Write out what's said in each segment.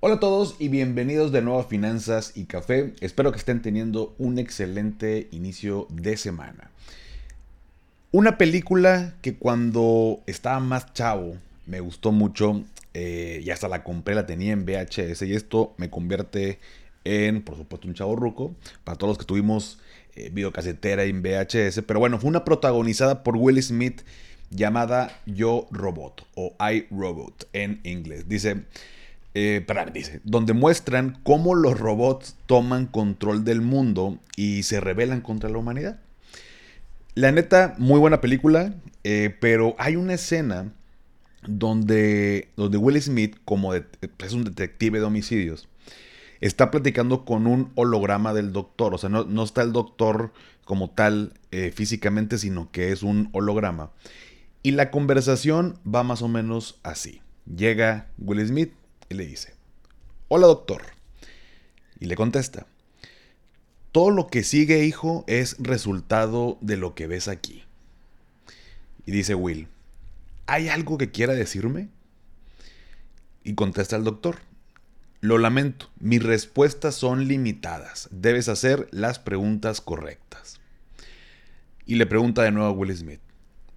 Hola a todos y bienvenidos de nuevo a Finanzas y Café. Espero que estén teniendo un excelente inicio de semana. Una película que cuando estaba más chavo me gustó mucho eh, y hasta la compré, la tenía en VHS y esto me convierte en, por supuesto, un chavo ruco para todos los que tuvimos eh, videocasetera en VHS. Pero bueno, fue una protagonizada por Will Smith llamada Yo Robot o I Robot en inglés. Dice... Eh, donde muestran cómo los robots toman control del mundo y se rebelan contra la humanidad. La neta, muy buena película, eh, pero hay una escena donde, donde Will Smith, como es un detective de homicidios, está platicando con un holograma del doctor. O sea, no, está el doctor como tal eh, físicamente, sino que es un holograma. Y la conversación va más o menos así. Llega Will Smith, y le dice, hola doctor. Y le contesta, todo lo que sigue hijo es resultado de lo que ves aquí. Y dice Will, ¿hay algo que quiera decirme? Y contesta el doctor, lo lamento, mis respuestas son limitadas, debes hacer las preguntas correctas. Y le pregunta de nuevo a Will Smith,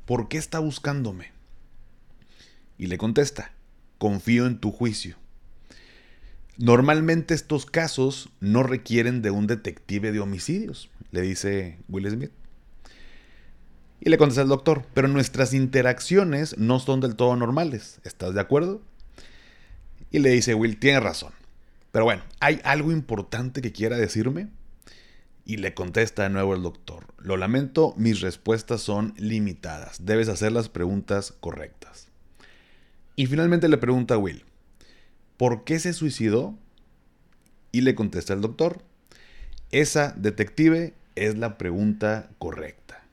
¿por qué está buscándome? Y le contesta, confío en tu juicio. Normalmente estos casos no requieren de un detective de homicidios, le dice Will Smith. Y le contesta el doctor, pero nuestras interacciones no son del todo normales. ¿Estás de acuerdo? Y le dice Will, tiene razón. Pero bueno, ¿hay algo importante que quiera decirme? Y le contesta de nuevo el doctor, lo lamento, mis respuestas son limitadas. Debes hacer las preguntas correctas. Y finalmente le pregunta Will, ¿por qué se suicidó? Y le contesta el doctor, esa detective es la pregunta correcta.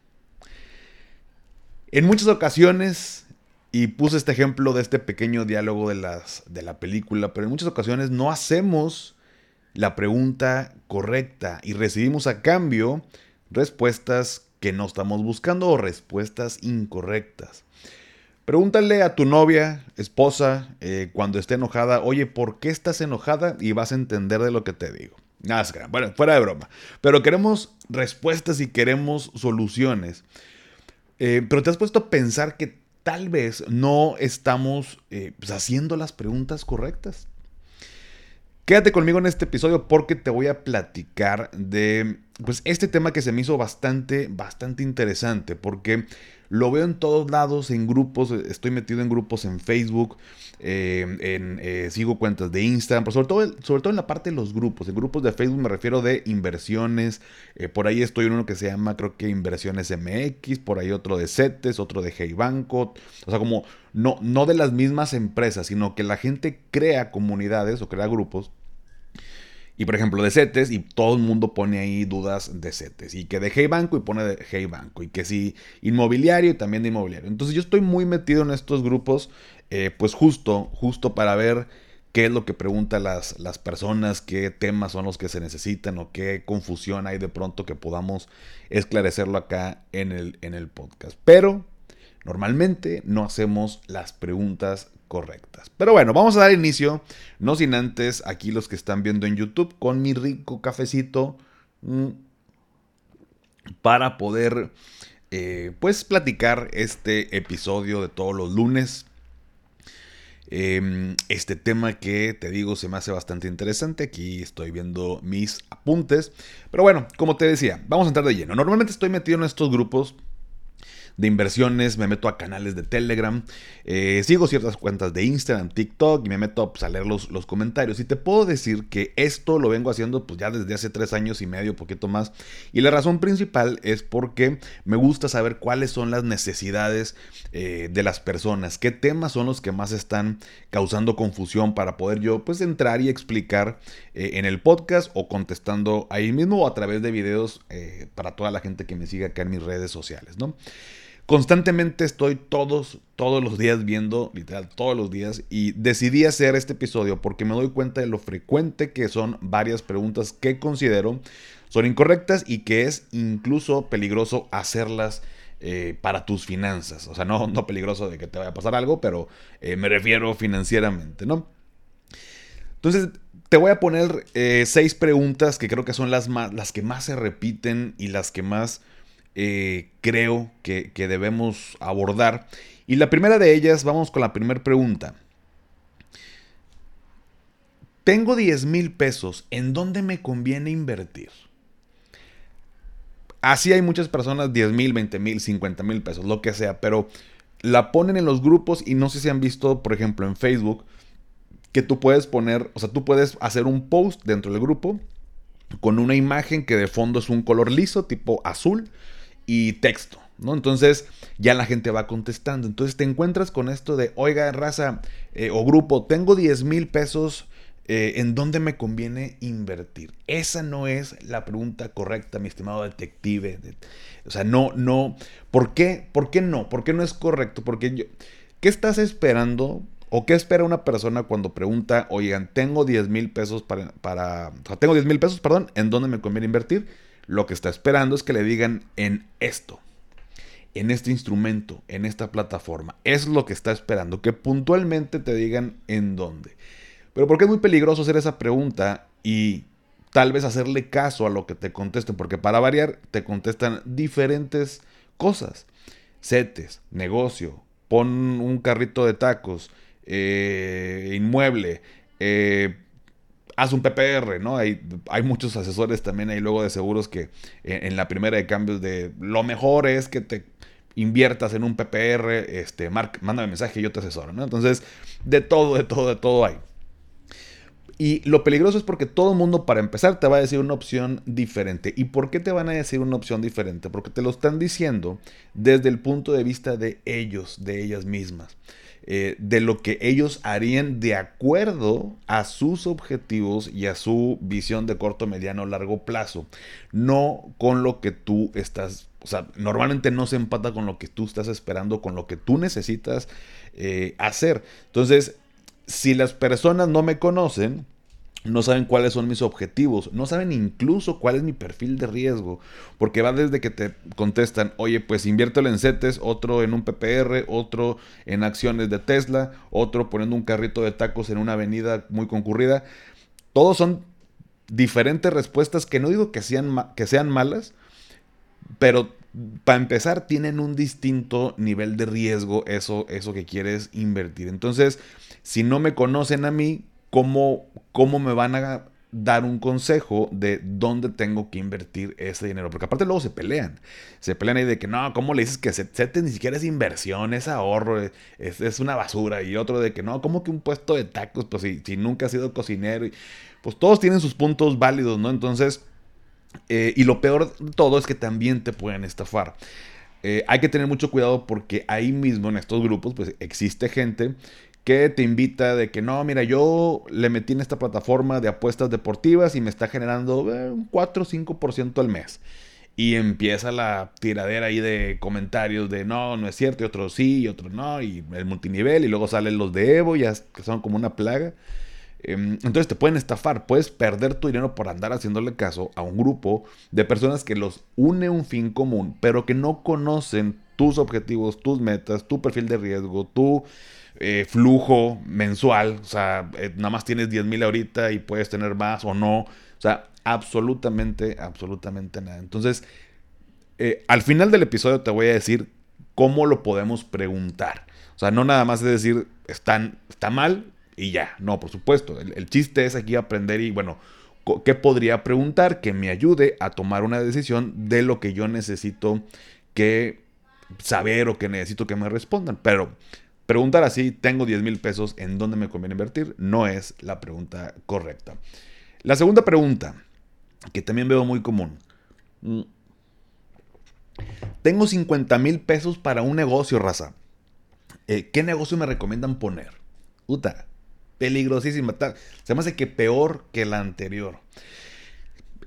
En muchas ocasiones, y puse este ejemplo de este pequeño diálogo de, de la película, pero en muchas ocasiones no hacemos la pregunta correcta y recibimos a cambio respuestas que no estamos buscando o respuestas incorrectas. Pregúntale a tu novia, esposa, eh, cuando esté enojada, oye, ¿por qué estás enojada? Y vas a entender de lo que te digo. Nada, bueno, fuera de broma. Pero queremos respuestas y queremos soluciones. Eh, pero te has puesto a pensar que tal vez no estamos eh, pues, haciendo las preguntas correctas. Quédate conmigo en este episodio porque te voy a platicar de pues este tema que se me hizo bastante bastante interesante porque lo veo en todos lados, en grupos, estoy metido en grupos en Facebook, eh, en, eh, sigo cuentas de Instagram, pero sobre todo, sobre todo en la parte de los grupos. En grupos de Facebook me refiero de inversiones. Eh, por ahí estoy en uno que se llama, creo que Inversiones MX, por ahí otro de CETES, otro de Hey Banco. O sea, como no, no de las mismas empresas, sino que la gente crea comunidades o crea grupos y por ejemplo, de CETES, y todo el mundo pone ahí dudas de CETES. Y que de Hey Banco y pone de Hey Banco. Y que sí, inmobiliario y también de inmobiliario. Entonces yo estoy muy metido en estos grupos, eh, pues justo, justo para ver qué es lo que preguntan las, las personas, qué temas son los que se necesitan o qué confusión hay de pronto que podamos esclarecerlo acá en el, en el podcast. Pero normalmente no hacemos las preguntas correctas. Pero bueno, vamos a dar inicio, no sin antes aquí los que están viendo en YouTube, con mi rico cafecito mm, para poder eh, pues platicar este episodio de todos los lunes. Em, este tema que te digo se me hace bastante interesante. Aquí estoy viendo mis apuntes. Pero bueno, como te decía, vamos a entrar de lleno. Normalmente estoy metido en estos grupos de inversiones, me meto a canales de Telegram, eh, sigo ciertas cuentas de Instagram, TikTok y me meto pues, a leer los, los, comentarios. Y te puedo decir que esto lo vengo haciendo pues ya desde hace tres años y medio, poquito más. Y la razón principal es porque me gusta saber cuáles son las necesidades eh, de las personas, qué temas son los que más están causando confusión para poder yo pues entrar y explicar eh, en el podcast o contestando ahí mismo o a través de videos para toda la gente que me sigue acá en mis redes sociales, ¿no? Constantemente estoy todos, todos los días viendo, literal, todos los días, y decidí hacer este episodio porque me doy cuenta de lo frecuente que son varias preguntas que considero son incorrectas y que es incluso peligroso hacerlas eh, para tus finanzas. O sea, no, no peligroso de que te vaya a pasar algo, pero eh, me refiero financieramente, ¿no? Entonces, te voy a poner eh, seis preguntas que creo que son las, más, las que más se repiten y las que más eh, creo que, debemos abordar. Y la primera de ellas, vamos con la primera pregunta. Tengo 10 mil pesos, ¿en dónde me conviene invertir? Así hay muchas personas, 10 mil, 20 mil, 50 mil pesos, lo que sea, pero la ponen en los grupos y no sé si han visto, por ejemplo, en Facebook, que tú puedes poner, o sea, tú puedes hacer un post dentro del grupo con una imagen que de fondo es un color liso, tipo azul, y texto, ¿no? Entonces ya la gente va contestando. Entonces te encuentras con esto de, oiga, raza eh, o grupo, tengo 10 mil pesos, eh, ¿en dónde me conviene invertir? Esa no es la pregunta correcta, mi estimado detective. o sea, no, no. ¿Por qué? ¿Por qué no? ¿Por qué no es correcto? Porque yo, ¿qué estás esperando? ¿O qué espera una persona cuando pregunta, oigan, tengo 10 mil pesos para, para, tengo 10 mil pesos, perdón, ¿en dónde me conviene invertir? Lo que está esperando es que le digan en esto, en este instrumento, en esta plataforma. Es lo que está esperando, que puntualmente te digan en dónde. Pero porque es muy peligroso hacer esa pregunta y tal vez hacerle caso a lo que te contesten, porque para variar te contestan diferentes cosas. Setes, negocio, pon un carrito de tacos, eh, inmueble, eh, haz un PPR, ¿no? Hay, hay muchos asesores también ahí luego de seguros que en, la primera de cambios de lo mejor es que te inviertas en un PPR, este, mándame mensaje y yo te asesoro, ¿no? Entonces, de todo, de todo, de todo hay. Y lo peligroso es porque todo el mundo, para empezar, te va a decir una opción diferente. ¿Y por qué te van a decir una opción diferente? Porque te lo están diciendo desde el punto de vista de ellos, de ellas mismas. Eh, de lo que ellos harían de acuerdo a sus objetivos y a su visión de corto, mediano, largo plazo. No con lo que tú estás, o sea, normalmente no se empata con lo que tú estás esperando, con lo que tú necesitas eh, hacer. Entonces, si las personas no me conocen, no saben cuáles son mis objetivos, no saben incluso cuál es mi perfil de riesgo, porque va desde que te contestan, oye, pues inviértelo en CETES, otro en un PPR, otro en acciones de Tesla, otro poniendo un carrito de tacos en una avenida muy concurrida. Todos son diferentes respuestas que no digo que sean, que sean malas, pero para empezar tienen un distinto nivel de riesgo eso, eso que quieres invertir. Entonces, si no me conocen a mí, cómo, cómo me van a dar un consejo de dónde tengo que invertir ese dinero. Porque aparte luego se pelean. Se pelean ahí de que no, ¿cómo le dices que CETES ni siquiera es inversión, es ahorro, es, es, una basura? Y otro de que no, ¿cómo que un puesto de tacos? Pues si, si nunca has sido cocinero. Pues todos tienen sus puntos válidos, ¿no? Entonces, eh, y lo peor de todo es que también te pueden estafar. Eh, hay que tener mucho cuidado porque ahí mismo en estos grupos pues existe gente que te invita de que no, mira, yo le metí en esta plataforma de apuestas deportivas y me está generando eh, un 4 o 5% al mes. Y empieza la tiradera ahí de comentarios de no, no es cierto, y otros sí, y otros no, y el multinivel, y luego salen los de Evo, ya que son como una plaga. Em, entonces te pueden estafar, puedes perder tu dinero por andar haciéndole caso a un grupo de personas que los une un fin común, pero que no conocen tus objetivos, tus metas, tu perfil de riesgo, tu eh, flujo mensual, o sea, eh, nada más tienes 10 mil ahorita y puedes tener más o no, o sea, absolutamente, absolutamente nada. Entonces, eh, al final del episodio te voy a decir cómo lo podemos preguntar. O sea, no nada más es decir, están, está mal y ya. No, por supuesto. El, chiste es aquí aprender y, bueno, ¿qué podría preguntar que me ayude a tomar una decisión de lo que yo necesito que saber o que necesito que me respondan. Pero preguntar así, tengo 10 mil pesos, ¿en dónde me conviene invertir? No es la pregunta correcta. La segunda pregunta, que también veo muy común. Mm. Tengo 50 mil pesos para un negocio, raza. Eh, ¿Qué negocio me recomiendan poner? Puta, peligrosísima. Se me hace que peor que la anterior.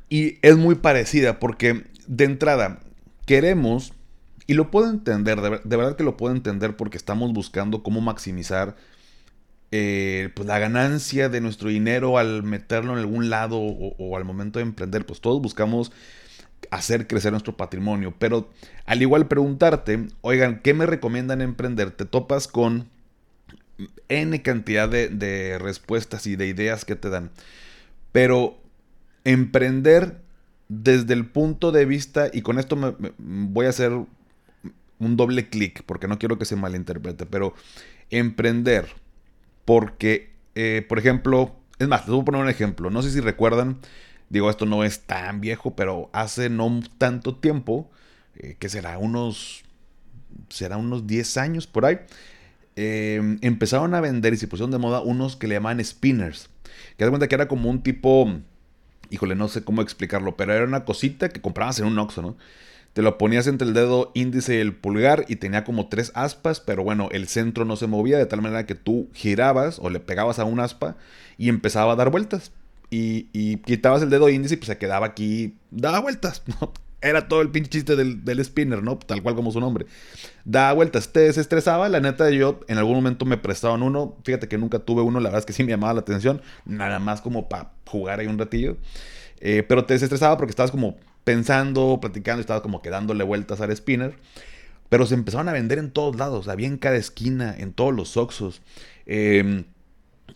Y es muy parecida porque de entrada queremos, y lo puedo entender, de, verdad que lo puedo entender porque estamos buscando cómo maximizar eh, pues la ganancia de nuestro dinero al meterlo en algún lado o, al momento de emprender. Pues todos buscamos hacer crecer nuestro patrimonio. Pero al igual preguntarte, oigan, ¿qué me recomiendan emprender? Te topas con N cantidad de, de respuestas y de ideas que te dan. Pero emprender desde el punto de vista, y con esto me, voy a hacer un doble clic, porque no quiero que se malinterprete, pero emprender, porque, eh, por ejemplo, es más, les voy a poner un ejemplo, no sé si recuerdan, digo, esto no es tan viejo, pero hace no tanto tiempo, eh, que será unos, será unos 10 años por ahí, em, empezaron a vender y se pusieron de moda unos que le llaman spinners, que da cuenta que era como un tipo híjole, no sé cómo explicarlo, pero era una cosita que comprabas en un Oxxo, ¿no? Te lo ponías entre el dedo índice y el pulgar y tenía como tres aspas, pero bueno, el centro no se movía de tal manera que tú girabas o le pegabas a un aspa y empezaba a dar vueltas. Y, y quitabas el dedo índice y pues se quedaba aquí, daba vueltas, ¿no? Era todo el pinche chiste del, spinner, ¿no? Tal cual como su nombre. Da vueltas, te desestresaba. La neta, yo en algún momento me prestaban uno. Fíjate que nunca tuve uno, la verdad es que sí me llamaba la atención. Nada más como para jugar ahí un ratillo. Eh, pero te desestresaba porque estabas como pensando, platicando, estabas como que dándole vueltas al spinner. Pero se empezaron a vender en todos lados. Había en cada esquina, en todos los oxos. Em,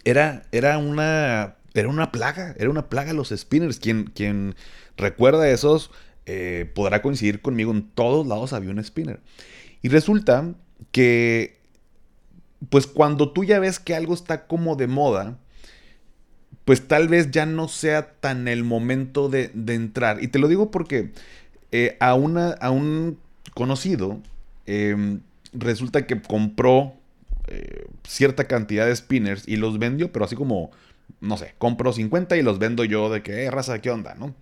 era, era una. Era una plaga. Era una plaga los spinners. Quien, quien recuerda esos eh, podrá coincidir conmigo, en todos lados había un spinner. Y resulta que, pues cuando tú ya ves que algo está como de moda, pues tal vez ya no sea tan el momento de, entrar. Y te lo digo porque eh, a, una, a un conocido em, resulta que compró eh, cierta cantidad de spinners y los vendió, pero así como, no sé, compro 50 y los vendo yo de que, raza, ¿qué onda? ¿No?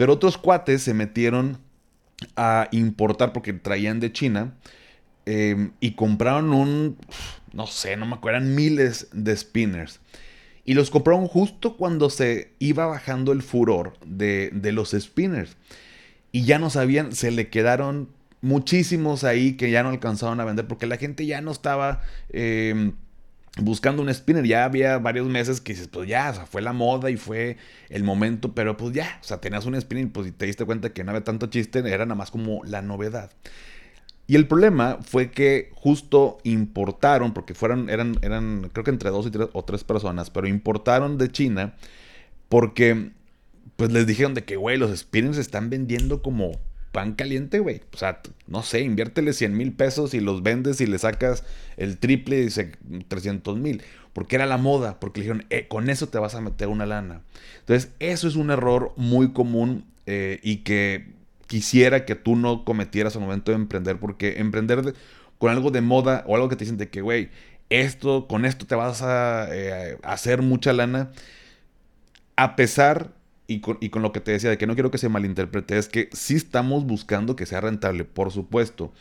Pero otros cuates se metieron a importar porque traían de China em, y compraron un, no sé, no me acuerdo, eran miles de spinners. Y los compraron justo cuando se iba bajando el furor de, los spinners. Y ya no sabían, se le quedaron muchísimos ahí que ya no alcanzaron a vender porque la gente ya no estaba... Em, buscando un spinner. Ya había varios meses que dices, pues ya, o sea, fue la moda y fue el momento, pero pues ya, o sea, tenías un spinner, pues y te diste cuenta que no había tanto chiste, era nada más como la novedad. Y el problema fue que justo importaron, porque fueron, eran, eran, creo que entre dos o tres personas, pero importaron de China porque, pues les dijeron de que, güey, los spinners se están vendiendo como pan caliente, güey. O sea, no sé, inviértele 100 mil pesos y los vendes y le sacas el triple y dice 300 mil. Porque era la moda, porque le dijeron, eh, con eso te vas a meter una lana. Entonces, eso es un error muy común eh, y que quisiera que tú no cometieras al momento de emprender, porque emprender con algo de moda o algo que te dicen de que, güey, esto, con esto te vas a eh, hacer mucha lana, a pesar y con, lo que te decía, de que no quiero que se malinterprete, es que sí estamos buscando que sea rentable, por supuesto.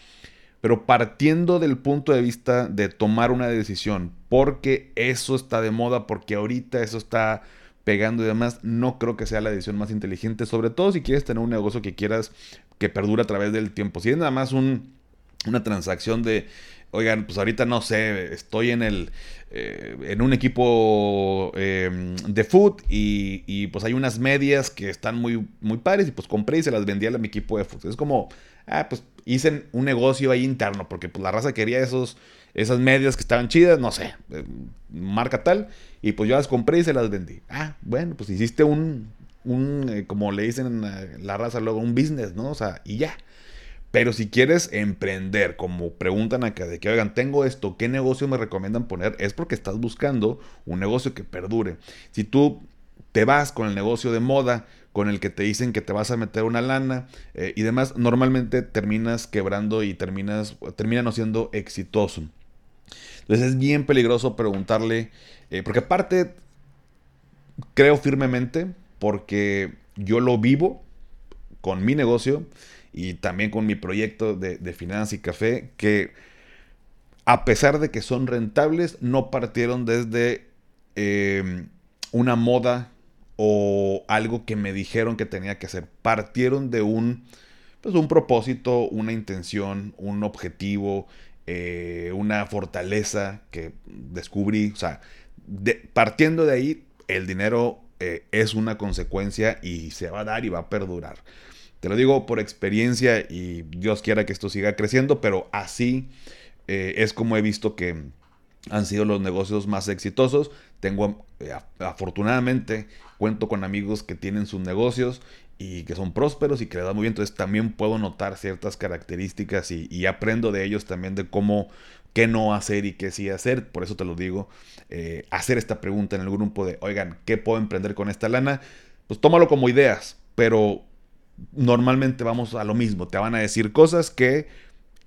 Pero partiendo del punto de vista de tomar una decisión, porque eso está de moda, porque ahorita eso está pegando y demás, no creo que sea la decisión más inteligente, sobre todo si quieres tener un negocio que quieras que perdure a través del tiempo. Si es nada más un, una transacción de oigan, pues ahorita no sé, estoy en el eh, en un equipo em, de foot y, pues hay unas medias que están muy, muy padres y pues compré y se las vendí a mi equipo de foot. Es como, ah, pues hice un negocio ahí interno porque pues la raza quería esos, esas medias que estaban chidas, no sé, eh, marca tal, y pues yo las compré y se las vendí. Ah, bueno, pues hiciste un, un eh, como le dicen la raza luego, un business, ¿no? O sea, y ya. Pero si quieres emprender, como preguntan acá, de que, oigan, tengo esto, ¿qué negocio me recomiendan poner? Es porque estás buscando un negocio que perdure. Si tú te vas con el negocio de moda, con el que te dicen que te vas a meter una lana eh, y demás, normalmente terminas quebrando y terminas, termina no siendo exitoso. Entonces es bien peligroso preguntarle, eh, porque aparte creo firmemente, porque yo lo vivo con mi negocio y también con mi proyecto de, de finanzas y café, que a pesar de que son rentables, no partieron desde eh, una moda o algo que me dijeron que tenía que hacer. Partieron de un, pues, un propósito, una intención, un objetivo, eh, una fortaleza que descubrí. O sea, partiendo de ahí, el dinero eh, es una consecuencia y se va a dar y va a perdurar. Te lo digo por experiencia y Dios quiera que esto siga creciendo, pero así eh, es como he visto que han sido los negocios más exitosos. Tengo, eh, afortunadamente, cuento con amigos que tienen sus negocios y que son prósperos y que le dan muy bien. Entonces también puedo notar ciertas características y, aprendo de ellos también de cómo, qué no hacer y qué sí hacer. Por eso te lo digo, eh, hacer esta pregunta en el grupo de, oigan, ¿qué puedo emprender con esta lana? Pues tómalo como ideas, pero normalmente vamos a lo mismo. Te van a decir cosas que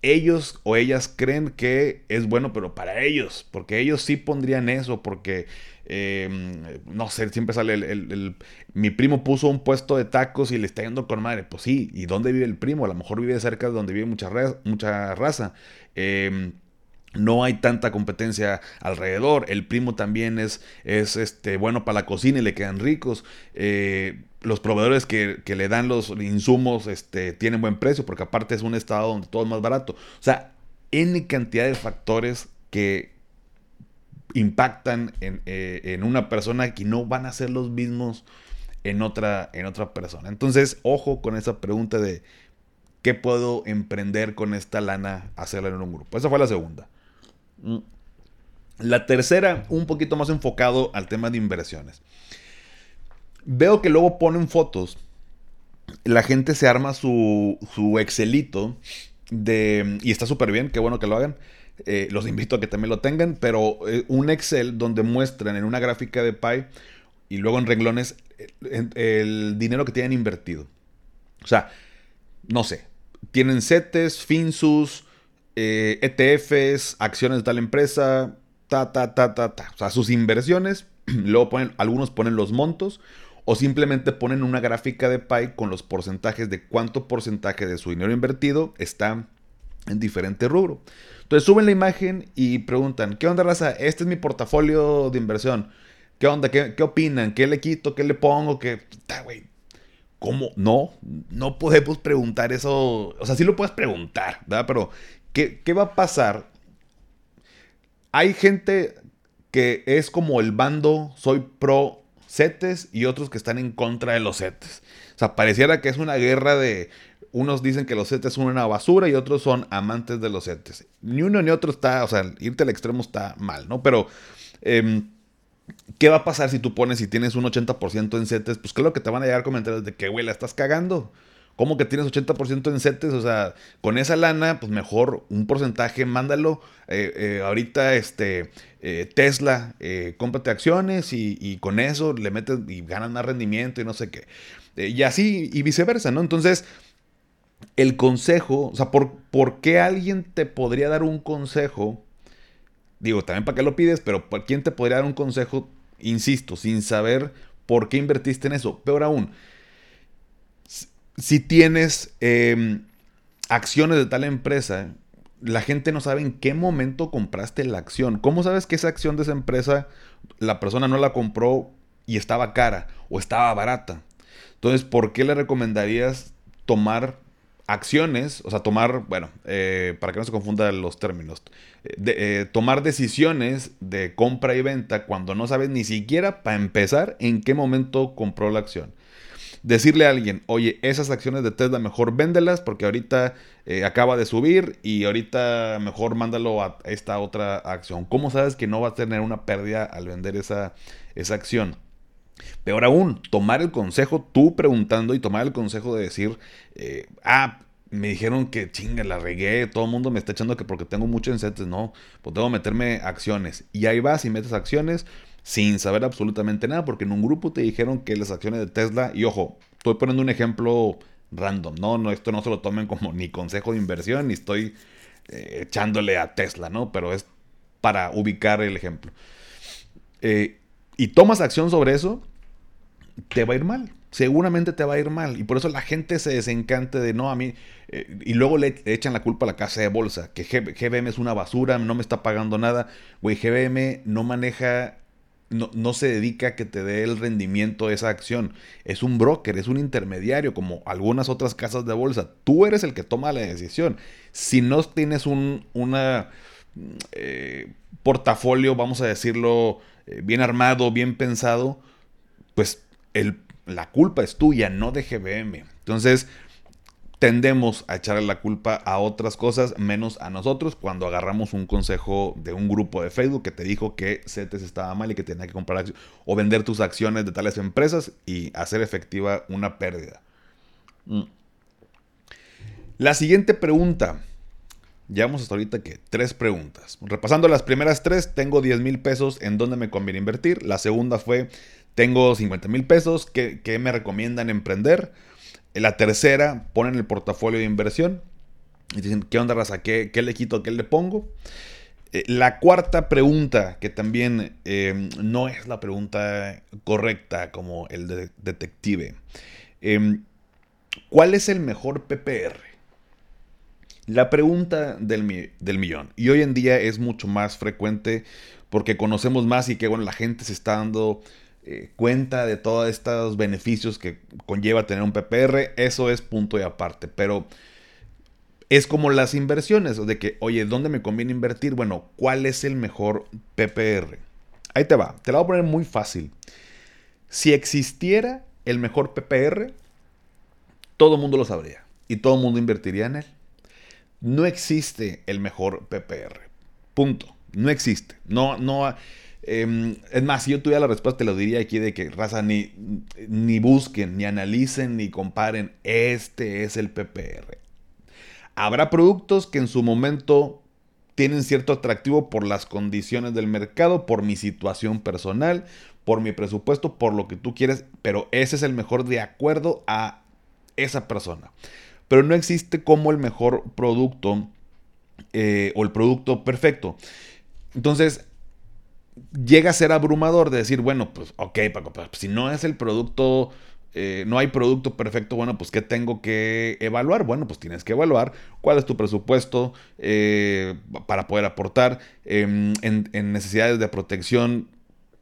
ellos o ellas creen que es bueno, pero para ellos, porque ellos sí pondrían eso, porque, em, no sé, siempre sale el, mi primo puso un puesto de tacos y le está yendo con madre, pues sí, ¿y dónde vive el primo? A lo mejor vive cerca de donde vive mucha, mucha raza. Em, no hay tanta competencia alrededor. El primo también es, es este, bueno para la cocina y le quedan ricos. Eh, los proveedores que, le dan los insumos este, tienen buen precio, porque aparte es un estado donde todo es más barato. O sea, N cantidad de factores que impactan en, eh, una persona que no van a ser los mismos en otra, en otra persona. Entonces, ojo con esa pregunta de qué puedo emprender con esta lana, hacerla en un grupo. Esa fue la segunda. Mm. La tercera, un poquito más enfocado al tema de inversiones. Veo que luego ponen fotos. La gente se arma su, su Excelito de, y está súper bien, qué bueno que lo hagan. Eh, los invito a que también lo tengan, pero eh, un Excel donde muestran en una gráfica de Pi y luego en renglones el, el dinero que tienen invertido. O sea, no sé, tienen CETES, FinSUS, eh, ETFs, acciones de tal empresa, ta, ta, ta, ta, ta. O sea, sus inversiones, luego ponen, algunos ponen los montos o simplemente ponen una gráfica de Pi con los porcentajes de cuánto porcentaje de su dinero invertido está en diferente rubro. Entonces suben la imagen y preguntan, ¿qué onda raza? Este es mi portafolio de inversión. ¿Qué onda? ¿Qué, opinan? ¿Qué le quito? ¿Qué le pongo? ¿Qué? ¿Cómo? No, no podemos preguntar eso. O sea, sí lo puedes preguntar, ¿verdad? Pero ¿Qué, va a pasar? Hay gente que es como el bando, soy pro CETES y otros que están en contra de los CETES. O sea, pareciera que es una guerra de... Unos dicen que los CETES son una basura y otros son amantes de los CETES. Ni uno ni otro está, o sea, irte al extremo está mal, ¿no? Pero, em, ¿qué va a pasar si tú pones, si tienes un 80% en CETES? Pues creo que te van a llegar comentarios de que, güey, la estás cagando. ¿Cómo que tienes 80% en CETES? O sea, con esa lana, pues mejor un porcentaje, mándalo. Eh, eh, ahorita, este, eh, Tesla, cómprate acciones y, con eso le metes y ganas más rendimiento y no sé qué. y así, y viceversa, ¿no? Entonces, el consejo, o sea, ¿por, ¿por qué alguien te podría dar un consejo? Digo, también para qué lo pides, pero ¿por quién te podría dar un consejo, insisto, sin saber por qué invertiste en eso? Peor aún, si tienes em, acciones de tal empresa, la gente no sabe en qué momento compraste la acción. ¿Cómo sabes que esa acción de esa empresa la persona no la compró y estaba cara o estaba barata? Entonces, ¿por qué le recomendarías tomar acciones, o sea, tomar, bueno, eh, para que no se confundan los términos, eh, eh, tomar decisiones de compra y venta cuando no sabes ni siquiera para empezar en qué momento compró la acción? Decirle a alguien, oye, esas acciones de Tesla mejor véndelas porque ahorita eh, acaba de subir y ahorita mejor mándalo a esta otra acción. ¿Cómo sabes que no va a tener una pérdida al vender esa, esa acción? Peor aún, tomar el consejo, tú preguntando y tomar el consejo de decir, eh, ah, me dijeron que chinga, la regué, todo el mundo me está echando que porque tengo mucho en CETES, no, pues tengo que meterme acciones. Y ahí vas y metes acciones sin saber absolutamente nada, porque en un grupo te dijeron que las acciones de Tesla, y ojo, estoy poniendo un ejemplo random, no, no esto no se lo tomen como ni consejo de inversión, ni estoy eh, echándole a Tesla, ¿no? Pero es para ubicar el ejemplo. Eh, y tomas acción sobre eso, te va a ir mal. Seguramente te va a ir mal. Y por eso la gente se desencante de no a mí. Eh, y luego le echan la culpa a la casa de bolsa. Que GBM es una basura, no me está pagando nada. Güey, GBM no maneja no, se dedica a que te dé el rendimiento de esa acción. Es un broker, es un intermediario, como algunas otras casas de bolsa. Tú eres el que toma la decisión. Si no tienes un una, eh, portafolio, vamos a decirlo, eh, bien armado, bien pensado, pues el, la culpa es tuya, no de GBM. Entonces, tendemos a echarle la culpa a otras cosas menos a nosotros cuando agarramos un consejo de un grupo de Facebook que te dijo que CETES estaba mal y que tenía que comprar o vender tus acciones de tales empresas y hacer efectiva una pérdida. Mm. La siguiente pregunta. Llevamos hasta ahorita que tres preguntas. Repasando las primeras tres, tengo 10 mil pesos en dónde me conviene invertir. La segunda fue, tengo 50 mil pesos, ¿qué, ¿qué me recomiendan emprender? La tercera, ponen el portafolio de inversión y dicen, ¿qué onda, raza? ¿Qué, le quito? ¿Qué le pongo? Eh, la cuarta pregunta, que también em, no es la pregunta correcta como el de detective. Em, ¿Cuál es el mejor PPR? La pregunta del, del, millón. Y hoy en día es mucho más frecuente porque conocemos más y que bueno, la gente se está dando eh, cuenta de todos estos beneficios que conlleva tener un PPR, eso es punto y aparte. Pero es como las inversiones, de que, oye, ¿dónde me conviene invertir? Bueno, ¿cuál es el mejor PPR? Ahí te va, te lo voy a poner muy fácil. Si existiera el mejor PPR, todo el mundo lo sabría y todo el mundo invertiría en él. No existe el mejor PPR. Punto. No existe. No, no. Em, es más, si yo tuviera la respuesta, te lo diría aquí de que raza ni, ni busquen, ni analicen, ni comparen. Este es el PPR. Habrá productos que en su momento tienen cierto atractivo por las condiciones del mercado, por mi situación personal, por mi presupuesto, por lo que tú quieres, pero ese es el mejor de acuerdo a esa persona. Pero no existe como el mejor producto eh, o el producto perfecto. Entonces, llega a ser abrumador de decir, bueno, pues ok, Paco, pues, si no es el producto, eh, no hay producto perfecto, bueno, pues ¿qué tengo que evaluar? Bueno, pues tienes que evaluar cuál es tu presupuesto eh, para poder aportar em, en, necesidades de protección,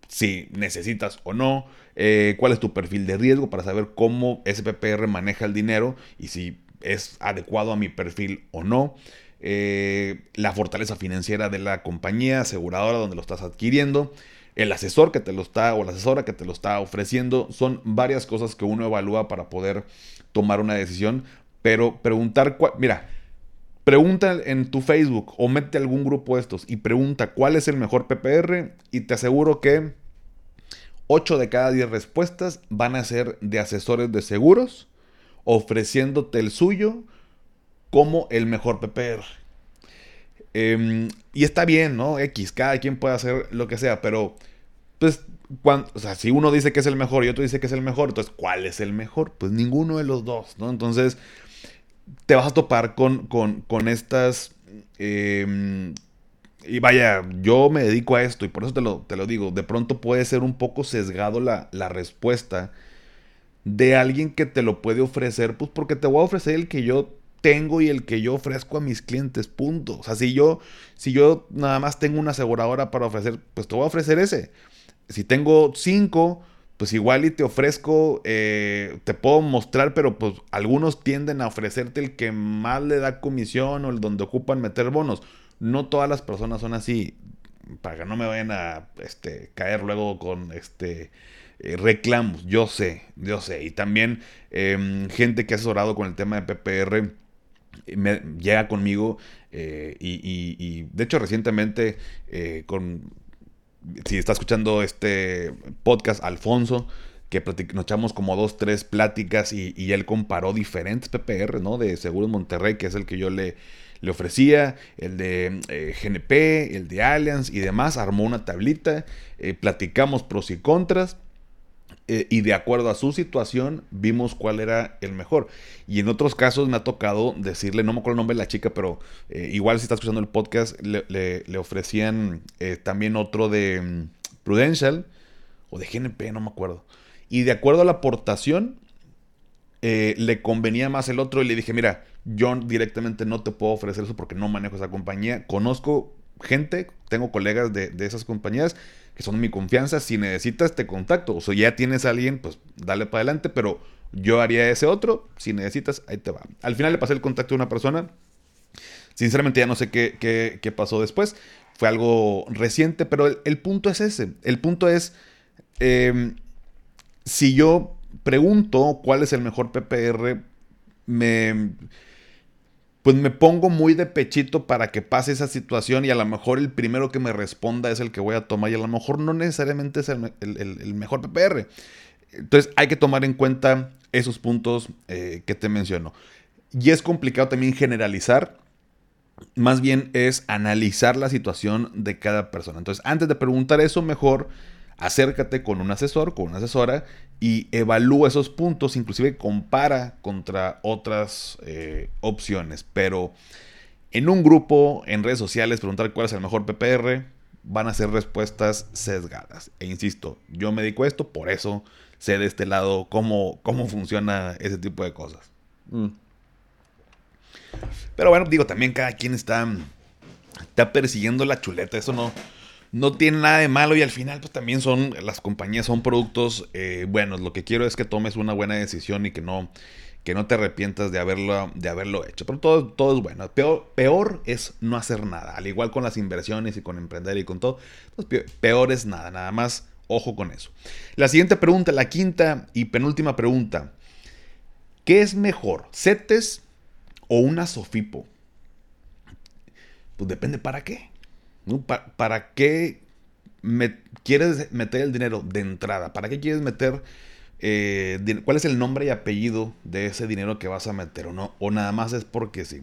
si necesitas o no, eh, cuál es tu perfil de riesgo para saber cómo SPPR maneja el dinero y si es adecuado a mi perfil o no. Eh, la fortaleza financiera de la compañía aseguradora donde lo estás adquiriendo, el asesor que te lo está o la asesora que te lo está ofreciendo, son varias cosas que uno evalúa para poder tomar una decisión, pero preguntar, mira, pregunta en tu Facebook o mete algún grupo de estos y pregunta cuál es el mejor PPR y te aseguro que 8 de cada 10 respuestas van a ser de asesores de seguros ofreciéndote el suyo como el mejor PPR. Em, y está bien, ¿no? X, cada quien puede hacer lo que sea, pero pues, cuando, o sea, si uno dice que es el mejor y otro dice que es el mejor, entonces, ¿cuál es el mejor? Pues ninguno de los dos, ¿no? Entonces, te vas a topar con, con, estas... Em, y vaya, yo me dedico a esto y por eso te lo, te lo digo, de pronto puede ser un poco sesgado la, la respuesta de alguien que te lo puede ofrecer, pues porque te voy a ofrecer el que yo tengo y el que yo ofrezco a mis clientes, punto. O sea, si yo, si yo nada más tengo una aseguradora para ofrecer, pues te voy a ofrecer ese. Si tengo cinco, pues igual y te ofrezco, eh, te puedo mostrar, pero pues algunos tienden a ofrecerte el que más le da comisión o el donde ocupan meter bonos. No todas las personas son así, para que no me vayan a este, caer luego con este eh, reclamos. Yo sé, yo sé. Y también em, gente que ha asesorado con el tema de PPR me, llega conmigo eh, y, de hecho recientemente eh, con si está escuchando este podcast Alfonso que nos echamos como dos, tres pláticas y, él comparó diferentes PPR, ¿no? De Seguros Monterrey, que es el que yo le, le ofrecía, el de eh, GNP, el de Allianz y demás, armó una tablita, eh, platicamos pros y contras. Eh, y de acuerdo a su situación, vimos cuál era el mejor. Y en otros casos me ha tocado decirle, no me acuerdo el nombre de la chica, pero igual si está escuchando el podcast, le, ofrecían también otro de mm, Prudential o de GNP, no me acuerdo. Y de acuerdo a la aportación, le convenía más el otro y le dije, mira, yo directamente no te puedo ofrecer eso porque no manejo esa compañía. Conozco gente, tengo colegas de, esas compañías que son de mi confianza. Si necesitas, te contacto. O sea, ya tienes a alguien, pues dale para adelante, pero yo haría ese otro. Si necesitas, ahí te va. Al final le pasé el contacto a una persona. Sinceramente ya no sé qué, qué, pasó después. Fue algo reciente, pero el, punto es ese. El punto es, em, si yo pregunto cuál es el mejor PPR, me pues me pongo muy de pechito para que pase esa situación y a lo mejor el primero que me responda es el que voy a tomar y a lo mejor no necesariamente es el, mejor PPR. Entonces hay que tomar en cuenta esos puntos eh, que te menciono. Y es complicado también generalizar, más bien es analizar la situación de cada persona. Entonces antes de preguntar eso, mejor acércate con un asesor, con una asesora y evalúa esos puntos, inclusive compara contra otras eh, opciones. Pero en un grupo, en redes sociales, preguntar cuál es el mejor PPR, van a ser respuestas sesgadas. E insisto, yo me dedico a esto, por eso sé de este lado cómo, cómo funciona ese tipo de cosas. Mm. Pero bueno, digo, también cada quien está, está persiguiendo la chuleta, eso no, no tiene nada de malo y al final pues también son, las compañías son productos eh, buenos. Lo que quiero es que tomes una buena decisión y que no, que no te arrepientas de haberlo, de haberlo hecho. Pero todo, todo es bueno. Peor, peor es no hacer nada. Al igual con las inversiones y con emprender y con todo. Pues, peor es nada. Nada más ojo con eso. La siguiente pregunta, la quinta y penúltima pregunta. ¿Qué es mejor? ¿CETES o una SOFIPO? Pues depende para qué. ¿Para, qué quieres meter el dinero de entrada? ¿Para qué quieres meter... Eh, cuál es el nombre y apellido de ese dinero que vas a meter o no? O nada más es porque sí.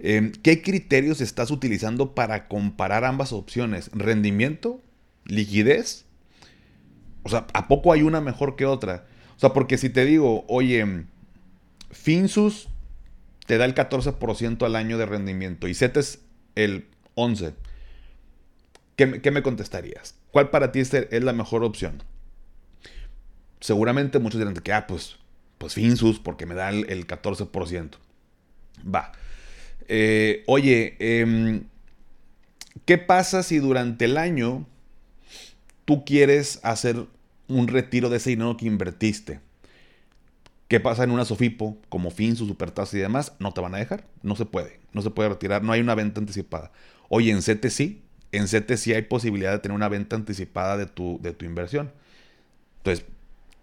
Em, ¿Qué criterios estás utilizando para comparar ambas opciones? ¿Rendimiento? ¿Liquidez? O sea, ¿a poco hay una mejor que otra? O sea, porque si te digo, oye, Finsus te da el 14% al año de rendimiento y CETES el 11%. ¿Qué, me contestarías? ¿Cuál para ti es, la mejor opción? Seguramente muchos dirán que, ah, pues, pues Finsus, porque me da el, 14%. Va. Eh, oye, em, ¿qué pasa si durante el año tú quieres hacer un retiro de ese dinero que invertiste? ¿Qué pasa en una Sofipo como Finsus, Supertasa y demás? No te van a dejar. No se puede. No se puede retirar. No hay una venta anticipada. Oye, en CT sí en CETES sí hay posibilidad de tener una venta anticipada de tu, de tu inversión. Entonces,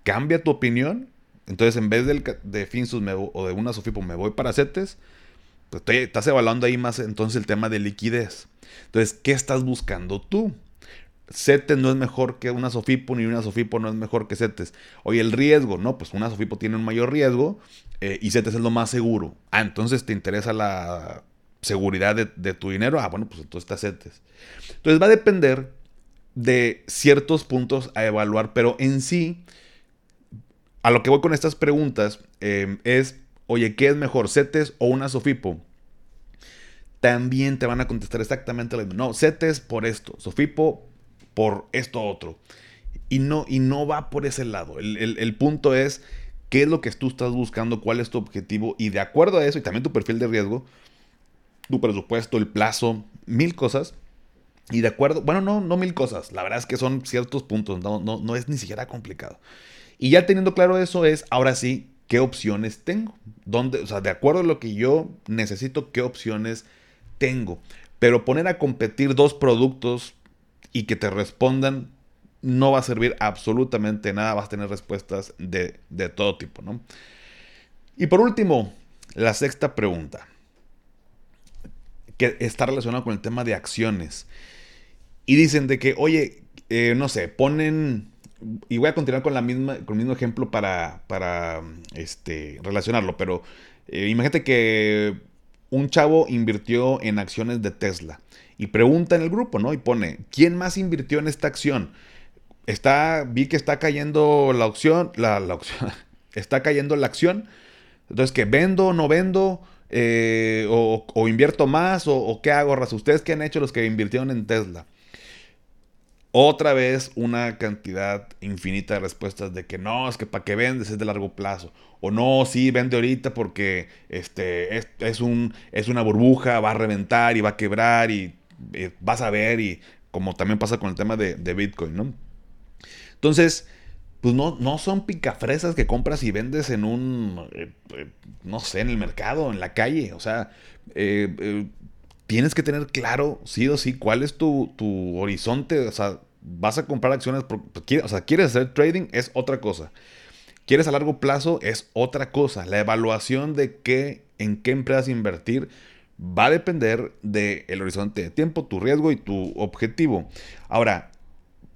cambia tu opinión. Entonces, en vez del, de Finsus o de una Sofipo me voy para CETES, pues estás evaluando ahí más entonces el tema de liquidez. Entonces, ¿qué estás buscando tú? CETES no es mejor que una Sofipo, ni una Sofipo no es mejor que CETES. Oye, el riesgo, no, pues una Sofipo tiene un mayor riesgo eh, y CETES es lo más seguro. Ah, entonces te interesa la seguridad de, tu dinero, ah, bueno, pues entonces te aceptes. Entonces va a depender de ciertos puntos a evaluar, pero en sí, a lo que voy con estas preguntas em, es, oye, ¿qué es mejor, CETES o una SOFIPO? También te van a contestar exactamente lo mismo. No, CETES por esto, SOFIPO por esto otro. Y no, y no va por ese lado. El, el punto es qué es lo que tú estás buscando, cuál es tu objetivo y de acuerdo a eso y también tu perfil de riesgo, tu presupuesto, el plazo, mil cosas. Y de acuerdo, bueno, no, no mil cosas, la verdad es que son ciertos puntos, no, no, es ni siquiera complicado. Y ya teniendo claro eso es, ahora sí, ¿qué opciones tengo? ¿Dónde, o sea, de acuerdo a lo que yo necesito, ¿qué opciones tengo? Pero poner a competir dos productos y que te respondan no va a servir absolutamente nada, vas a tener respuestas de, de todo tipo, ¿no? Y por último, la sexta pregunta que está relacionado con el tema de acciones. Y dicen de que, oye, eh, no sé, ponen y voy a continuar con, la misma, con el mismo ejemplo para, para este, relacionarlo, pero eh, imagínate que un chavo invirtió en acciones de Tesla y pregunta en el grupo, ¿no? Y pone, ¿quién más invirtió en esta acción? Está, vi que está cayendo la opción, la, opción, está cayendo la acción. Entonces, que vendo o no vendo, eh, o, invierto más, o, qué hago, raza. ¿Ustedes qué han hecho los que invirtieron en Tesla? Otra vez una cantidad infinita de respuestas de que no, es que para qué vendes es de largo plazo. O no, sí, vende ahorita porque este, es, un, es una burbuja, va a reventar y va a quebrar y, eh, vas a ver y como también pasa con el tema de, Bitcoin, ¿no? Entonces, pues no, no son picafresas que compras y vendes en un, eh, eh, no sé, en el mercado, en la calle. O sea, tienes que tener claro, sí o sí, cuál es tu, horizonte. O sea, vas a comprar acciones, o sea, quieres hacer trading es otra cosa. Quieres a largo plazo es otra cosa. La evaluación de qué, en qué empresas invertir va a depender del horizonte de tiempo, tu riesgo y tu objetivo. Ahora,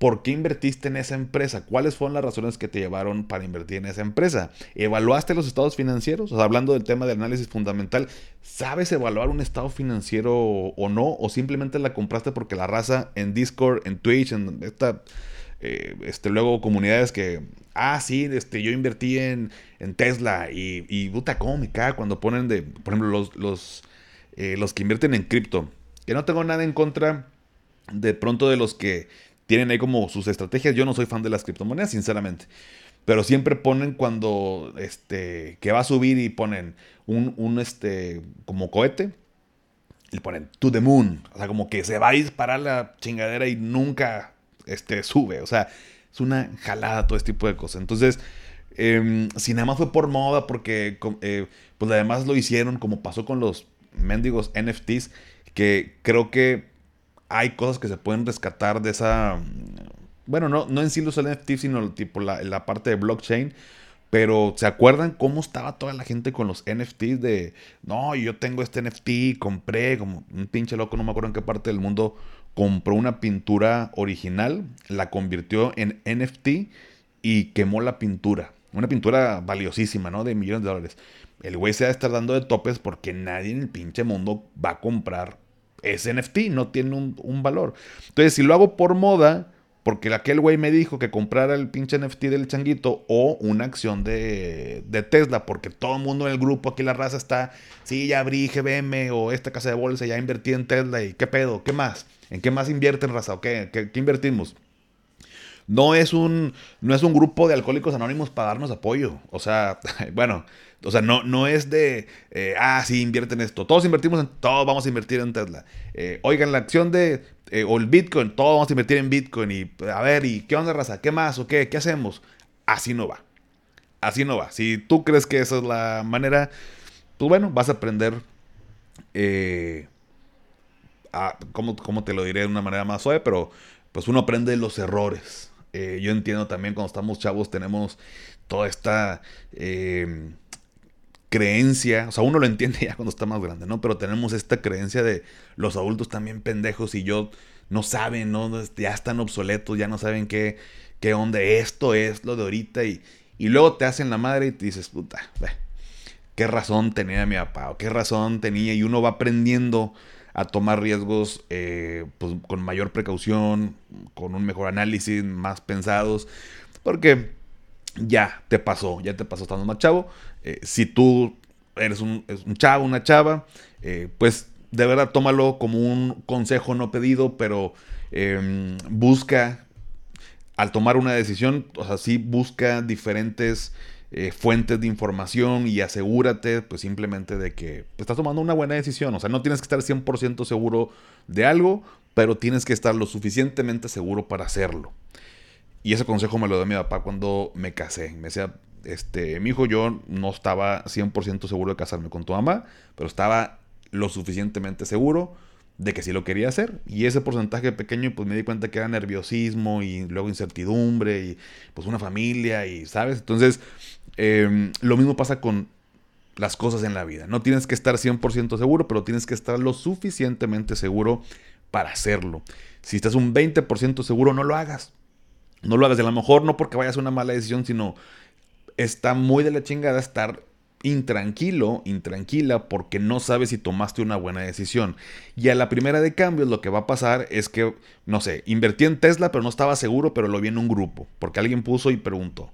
¿Por qué invertiste en esa empresa? ¿Cuáles fueron las razones que te llevaron para invertir en esa empresa? ¿Evaluaste los estados financieros? Hablando del tema del análisis fundamental, ¿sabes evaluar un estado financiero o no? ¿O simplemente la compraste porque la raza en Discord, en Twitch, en esta, eh, este, luego comunidades que, ah, sí, este, yo invertí en, Tesla y, y puta, ¿cómo cuando ponen de, por ejemplo, los, los, eh, los que invierten en cripto? Que no tengo nada en contra de pronto de los que tienen ahí como sus estrategias. Yo no soy fan de las criptomonedas, sinceramente. Pero siempre ponen cuando, este, que va a subir y ponen un, un este, como cohete. Y ponen to the moon. O sea, como que se va a disparar la chingadera y nunca, este, sube. O sea, es una jalada todo este tipo de cosas. Entonces, eh, si nada más fue por moda, porque, eh, pues además lo hicieron como pasó con los mendigos NFTs, que creo que hay cosas que se pueden rescatar de esa. Bueno, no, no en sí los NFT, sino tipo la, la parte de blockchain. Pero ¿se acuerdan cómo estaba toda la gente con los NFTs de, no, yo tengo este NFT, compré, como un pinche loco, no me acuerdo en qué parte del mundo, compró una pintura original, la convirtió en NFT y quemó la pintura. Una pintura valiosísima, ¿no? De millones de dólares. El güey se va a estar dando de topes porque nadie en el pinche mundo va a comprar es NFT, no tiene un, valor. Entonces, si lo hago por moda, porque aquel güey me dijo que comprara el pinche NFT del changuito o una acción de, Tesla, porque todo el mundo en el grupo, aquí la raza está, sí, ya abrí GBM o esta casa de bolsa, ya invertí en Tesla y qué pedo, qué más, en qué más invierten raza o qué, qué, qué invertimos. No es, un, no es un grupo de alcohólicos anónimos para darnos apoyo. O sea, bueno, o sea, no, no es de, eh, ah, sí, invierten esto. Todos invertimos en, todos vamos a invertir en Tesla. Eh, oigan, la acción de, eh, o el Bitcoin, todos vamos a invertir en Bitcoin. Y, a ver, ¿y qué onda, raza? ¿Qué más o qué? ¿Qué hacemos? Así no va. Así no va. Si tú crees que esa es la manera, pues bueno, vas a aprender, a, ¿cómo, ¿cómo te lo diré de una manera más suave? Pero pues uno aprende los errores. yo entiendo también cuando estamos chavos tenemos toda esta creencia, o sea, uno lo entiende ya cuando está más grande, ¿no? Pero tenemos esta creencia de los adultos también pendejos y yo no saben, ¿no? Ya están obsoletos, ya no saben qué, qué onda, esto es lo de ahorita y, y luego te hacen la madre y te dices, puta, qué razón tenía mi papá o qué razón tenía y uno va aprendiendo a tomar riesgos eh, pues, con mayor precaución, con un mejor análisis, más pensados, porque ya te pasó, ya te pasó estando más chavo. Eh, si tú eres un, chavo, una chava, eh, pues de verdad tómalo como un consejo no pedido, pero em, busca, al tomar una decisión, o sea, sí busca diferentes eh, fuentes de información y asegúrate pues simplemente de que estás tomando una buena decisión. O sea, no tienes que estar 100% seguro de algo, pero tienes que estar lo suficientemente seguro para hacerlo. Y ese consejo me lo dio mi papá cuando me casé. Me decía, este, mi hijo, yo no estaba 100% seguro de casarme con tu mamá, pero estaba lo suficientemente seguro de que sí lo quería hacer. Y ese porcentaje pequeño, pues me di cuenta que era nerviosismo y luego incertidumbre y pues una familia y, ¿sabes? Entonces, em, lo mismo pasa con las cosas en la vida. No tienes que estar 100% seguro, pero tienes que estar lo suficientemente seguro para hacerlo. Si estás un 20% seguro, no lo hagas. No lo hagas. a lo mejor no porque vayas a una mala decisión, sino está muy de la chingada estar intranquilo, intranquila, porque no sabes si tomaste una buena decisión. Y a la primera de cambios lo que va a pasar es que, no sé, invertí en Tesla, pero no estaba seguro, pero lo vi en un grupo, porque alguien puso y preguntó.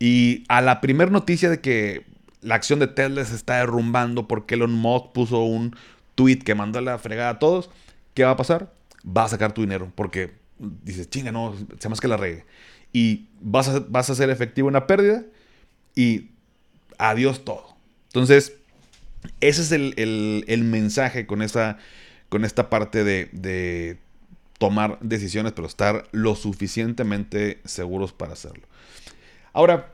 Y a la primera noticia de que la acción de Tesla se está derrumbando porque Elon Musk puso un tweet que mandó a la fregada a todos, ¿qué va a pasar? Va a sacar tu dinero, porque dices, chinga, no, se más que la regue. Y vas a, vas a hacer efectivo una pérdida y adiós todo. Entonces, ese es el, mensaje con, esa, con esta parte de, tomar decisiones, pero estar lo suficientemente seguros para hacerlo. Ahora,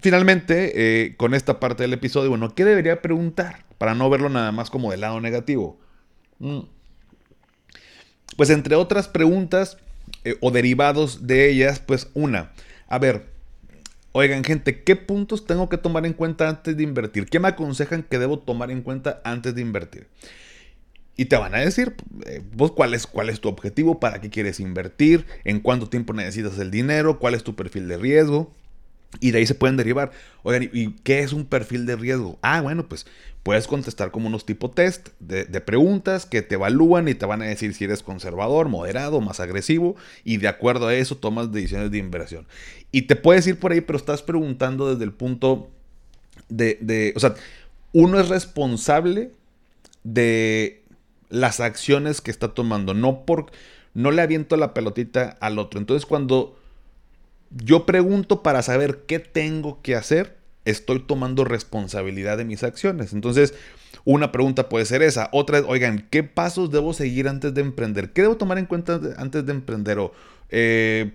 finalmente, eh, con esta parte del episodio, bueno, ¿qué debería preguntar? Para no verlo nada más como del lado negativo. Mm. Pues entre otras preguntas eh, o derivados de ellas, pues una, a ver, Oigan, gente, ¿qué puntos tengo que tomar en cuenta antes de invertir? ¿Qué me aconsejan que debo tomar en cuenta antes de invertir? Y te van a decir, eh, vos cuál es, cuál es tu objetivo, para qué quieres invertir, en cuánto tiempo necesitas el dinero, cuál es tu perfil de riesgo. Y de ahí se pueden derivar. Oigan, ¿y qué es un perfil de riesgo? Ah, bueno, pues puedes contestar como unos tipo test de, preguntas que te evalúan y te van a decir si eres conservador, moderado, más agresivo. Y de acuerdo a eso tomas decisiones de inversión. Y te puedes ir por ahí, pero estás preguntando desde el punto de, de o sea, uno es responsable de las acciones que está tomando, no por, no le aviento la pelotita al otro. Entonces cuando yo pregunto para saber qué tengo que hacer, estoy tomando responsabilidad de mis acciones. Entonces, una pregunta puede ser esa. Otra es, oigan, ¿qué pasos debo seguir antes de emprender? ¿Qué debo tomar en cuenta antes de emprender? O, eh,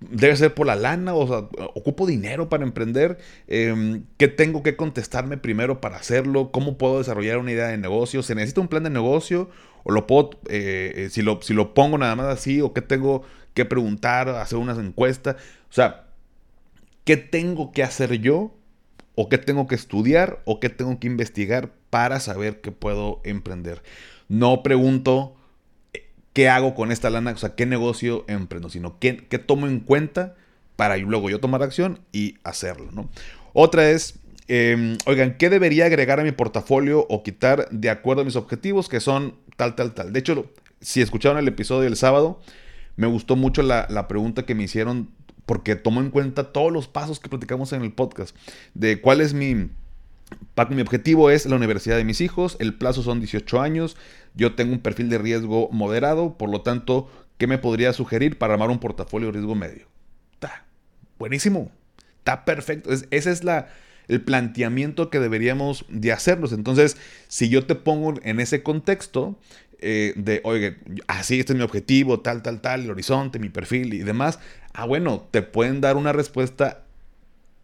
¿Debe ser por la lana? O sea, ¿ocupo dinero para emprender? Em, ¿Qué tengo que contestarme primero para hacerlo? ¿Cómo puedo desarrollar una idea de negocio? ¿Se necesita un plan de negocio? ¿O lo puedo, eh, eh, si, lo, si lo pongo nada más así? ¿O qué tengo que preguntar? ¿Hacer unas encuestas? O sea, ¿qué tengo que hacer yo? ¿O qué tengo que estudiar? ¿O qué tengo que investigar para saber que puedo emprender? No pregunto eh, qué hago con esta lana, o sea, qué negocio emprendo, sino qué, tomo en cuenta para luego yo tomar acción y hacerlo, ¿no? Otra es, em, oigan, ¿qué debería agregar a mi portafolio o quitar de acuerdo a mis objetivos que son tal, tal, tal? De hecho, si escucharon el episodio del sábado, me gustó mucho la, la pregunta que me hicieron porque tomo en cuenta todos los pasos que platicamos en el podcast, de cuál es mi... Mi objetivo es la universidad de mis hijos, el plazo son 18 años, yo tengo un perfil de riesgo moderado, por lo tanto, ¿qué me podría sugerir para armar un portafolio de riesgo medio? Está buenísimo, está perfecto, ese es la, el planteamiento que deberíamos de hacernos. Entonces, si yo te pongo en ese contexto, eh, de, oye, así, este es mi objetivo, tal, tal, tal, el horizonte, mi perfil y demás, ah, bueno, te pueden dar una respuesta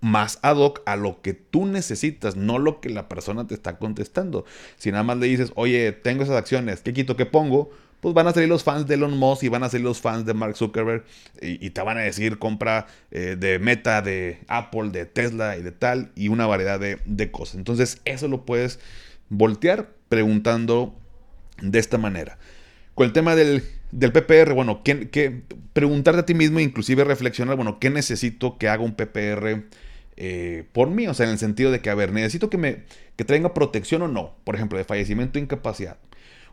más ad hoc a lo que tú necesitas, no lo que la persona te está contestando. Si nada más le dices, oye, tengo esas acciones, ¿qué quito, qué pongo? Pues van a salir los fans de Elon Musk y van a salir los fans de Mark Zuckerberg y, te van a decir compra eh, de Meta, de Apple, de Tesla y de tal y una variedad de, de cosas. Entonces eso lo puedes voltear preguntando de esta manera. Con el tema del, PPR, bueno, ¿qué, preguntarte a ti mismo, inclusive reflexionar, bueno, ¿qué necesito que haga un PPR eh, por mí? O sea, en el sentido de que, a ver, necesito que me que traiga protección o no. Por ejemplo, de fallecimiento o incapacidad.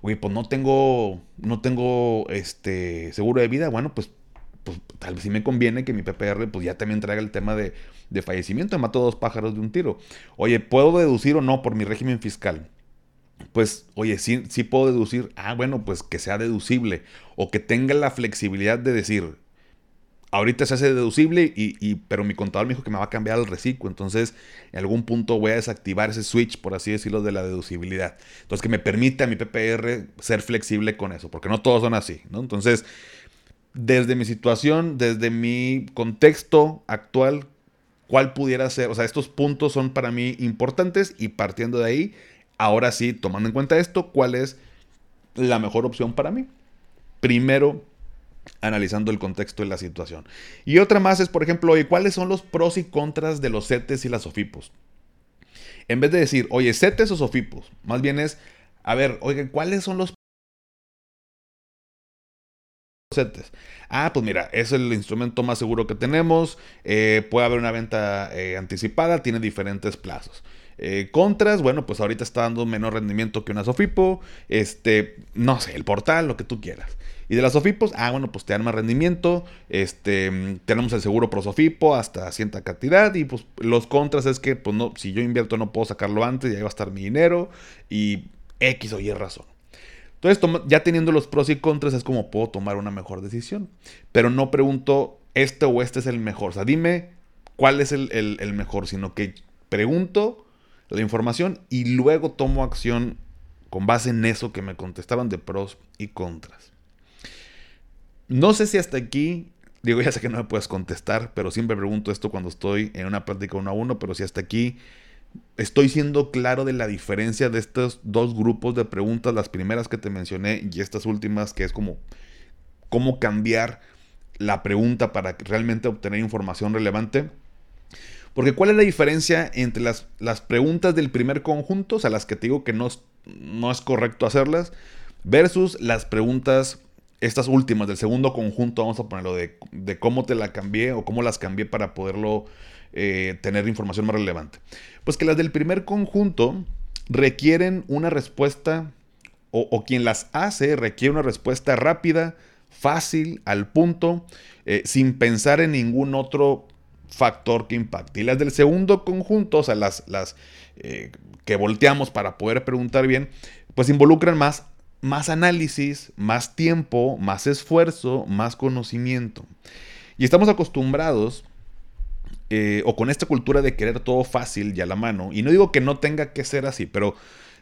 Oye, pues no tengo, no tengo este seguro de vida. Bueno, pues, pues tal vez sí me conviene que mi PPR pues ya también traiga el tema de, de fallecimiento. Mato dos pájaros de un tiro. Oye, ¿puedo deducir o no por mi régimen fiscal? Pues, oye, sí, sí puedo deducir, ah, bueno, pues que sea deducible o que tenga la flexibilidad de decir, ahorita se hace deducible, y, pero mi contador me dijo que me va a cambiar el reciclo, entonces en algún punto voy a desactivar ese switch, por así decirlo, de la deducibilidad. Entonces que me permita a mi PPR ser flexible con eso, porque no todos son así, ¿no? Entonces, desde mi situación, desde mi contexto actual, ¿cuál pudiera ser? O sea, estos puntos son para mí importantes y partiendo de ahí Ahora sí, tomando en cuenta esto, ¿cuál es la mejor opción para mí? Primero, analizando el contexto de la situación. Y otra más es, por ejemplo, oye, ¿cuáles son los pros y contras de los CETES y las SOFIPOS? En vez de decir, oye, CETES o SOFIPOS, más bien es, a ver, oye, ¿cuáles son los CETES. Ah, pues mira, es el instrumento más seguro que tenemos. Eh, puede haber una venta eh, anticipada, tiene diferentes plazos. Eh, contras, bueno, pues ahorita está dando menor rendimiento que una Sofipo. Este, no sé, el portal, lo que tú quieras. Y de las Sofipos, ah, bueno, pues te dan más rendimiento. Este, tenemos el seguro pro Sofipo hasta cierta cantidad. Y pues los contras es que, pues no, si yo invierto no puedo sacarlo antes, ya va a estar mi dinero. Y X o Y razón. Entonces, ya teniendo los pros y contras, es como puedo tomar una mejor decisión. Pero no pregunto, este o este es el mejor. O sea, dime cuál es el, el mejor, sino que pregunto la información y luego tomo acción con base en eso que me contestaban de pros y contras. No sé si hasta aquí, digo, ya sé que no me puedes contestar, pero siempre pregunto esto cuando estoy en una práctica uno a uno, pero si hasta aquí estoy siendo claro de la diferencia de estos dos grupos de preguntas, las primeras que te mencioné y estas últimas, que es como cómo cambiar la pregunta para realmente obtener información relevante. Porque ¿cuál es la diferencia entre las, las preguntas del primer conjunto, o sea, las que te digo que no, no es correcto hacerlas, versus las preguntas, estas últimas del segundo conjunto, vamos a ponerlo de, de cómo te la cambié o cómo las cambié para poderlo eh, tener información más relevante? Pues que las del primer conjunto requieren una respuesta, o, quien las hace requiere una respuesta rápida, fácil, al punto, eh, sin pensar en ningún otro factor que impacte. Y las del segundo conjunto, o sea, las, las eh, que volteamos para poder preguntar bien, pues involucran más, más análisis, más tiempo, más esfuerzo, más conocimiento. Y estamos acostumbrados, eh, o con esta cultura de querer todo fácil y a la mano, y no digo que no tenga que ser así, pero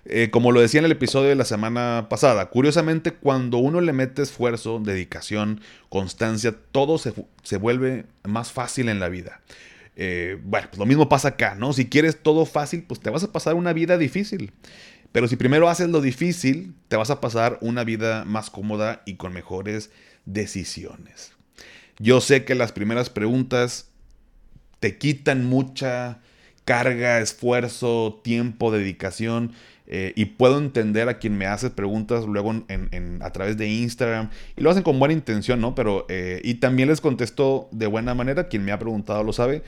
eh, como lo decía en el episodio de la semana pasada, curiosamente cuando uno le mete esfuerzo, dedicación, constancia, todo se, vuelve más fácil en la vida. Eh, bueno, pues lo mismo pasa acá, ¿no? Si quieres todo fácil, pues te vas a pasar una vida difícil. Pero si primero haces lo difícil, te vas a pasar una vida más cómoda y con mejores decisiones. Yo sé que las primeras preguntas te quitan mucha carga, esfuerzo, tiempo, dedicación. Eh, y puedo entender a quien me hace preguntas luego en, a través de Instagram. Y lo hacen con buena intención, ¿no? Pero, eh, y también les contesto de buena manera. Quien me ha preguntado lo sabe.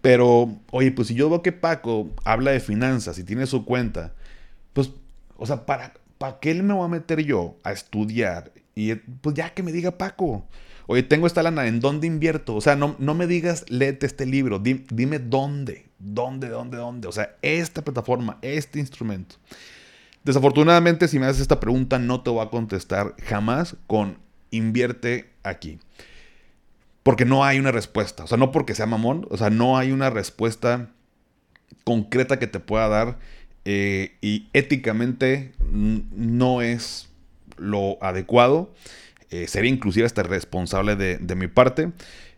Pero, oye, pues si yo veo que Paco habla de finanzas y tiene su cuenta, pues, o sea, ¿para, ¿para qué me voy a meter yo a estudiar? Y pues ya que me diga Paco. Oye, tengo esta lana, ¿en dónde invierto? O sea, no, no me digas, léete este libro, dime dónde, dónde, dónde, dónde. O sea, esta plataforma, este instrumento. Desafortunadamente, si me haces esta pregunta, no te voy a contestar jamás con invierte aquí. Porque no hay una respuesta. O sea, no porque sea mamón, o sea, no hay una respuesta concreta que te pueda dar. Eh, y éticamente no es lo adecuado. Eh, sería inclusive hasta responsable de, mi parte.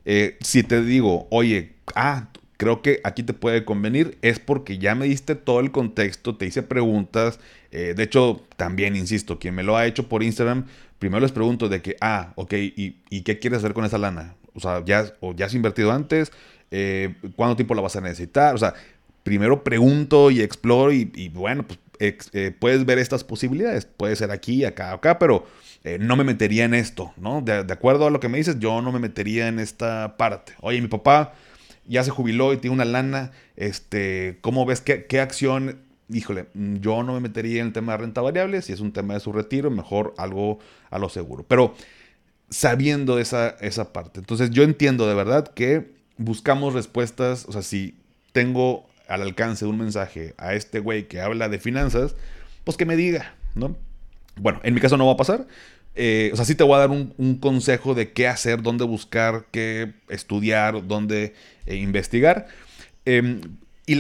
Eh, si te digo, oye, ah, creo que aquí te puede convenir, es porque ya me diste todo el contexto, te hice preguntas. Eh, de hecho, también insisto, quien me lo ha hecho por Instagram, primero les pregunto de que, ah, ok, ¿y, qué quieres hacer con esa lana? O sea, ¿ya, o ya has invertido antes? ¿Cuánto tiempo la vas a necesitar? O sea, primero pregunto y exploro y, bueno, pues puedes ver estas posibilidades. Puede ser aquí, acá, acá, pero eh, no me metería en esto, ¿no? De, acuerdo a lo que me dices, yo no me metería en esta parte. Oye, mi papá ya se jubiló y tiene una lana, este, ¿cómo ves qué, qué acción? Híjole, yo no me metería en el tema de renta variable, si es un tema de su retiro, mejor algo a lo seguro. Pero sabiendo esa, esa parte. Entonces yo entiendo de verdad que buscamos respuestas, o sea, si tengo al alcance de un mensaje a este güey que habla de finanzas, pues que me diga, ¿no? Bueno, en mi caso no va a pasar. Eh, o sea, sí te voy a dar un, consejo de qué hacer, dónde buscar, qué estudiar, dónde eh, investigar. Em, y,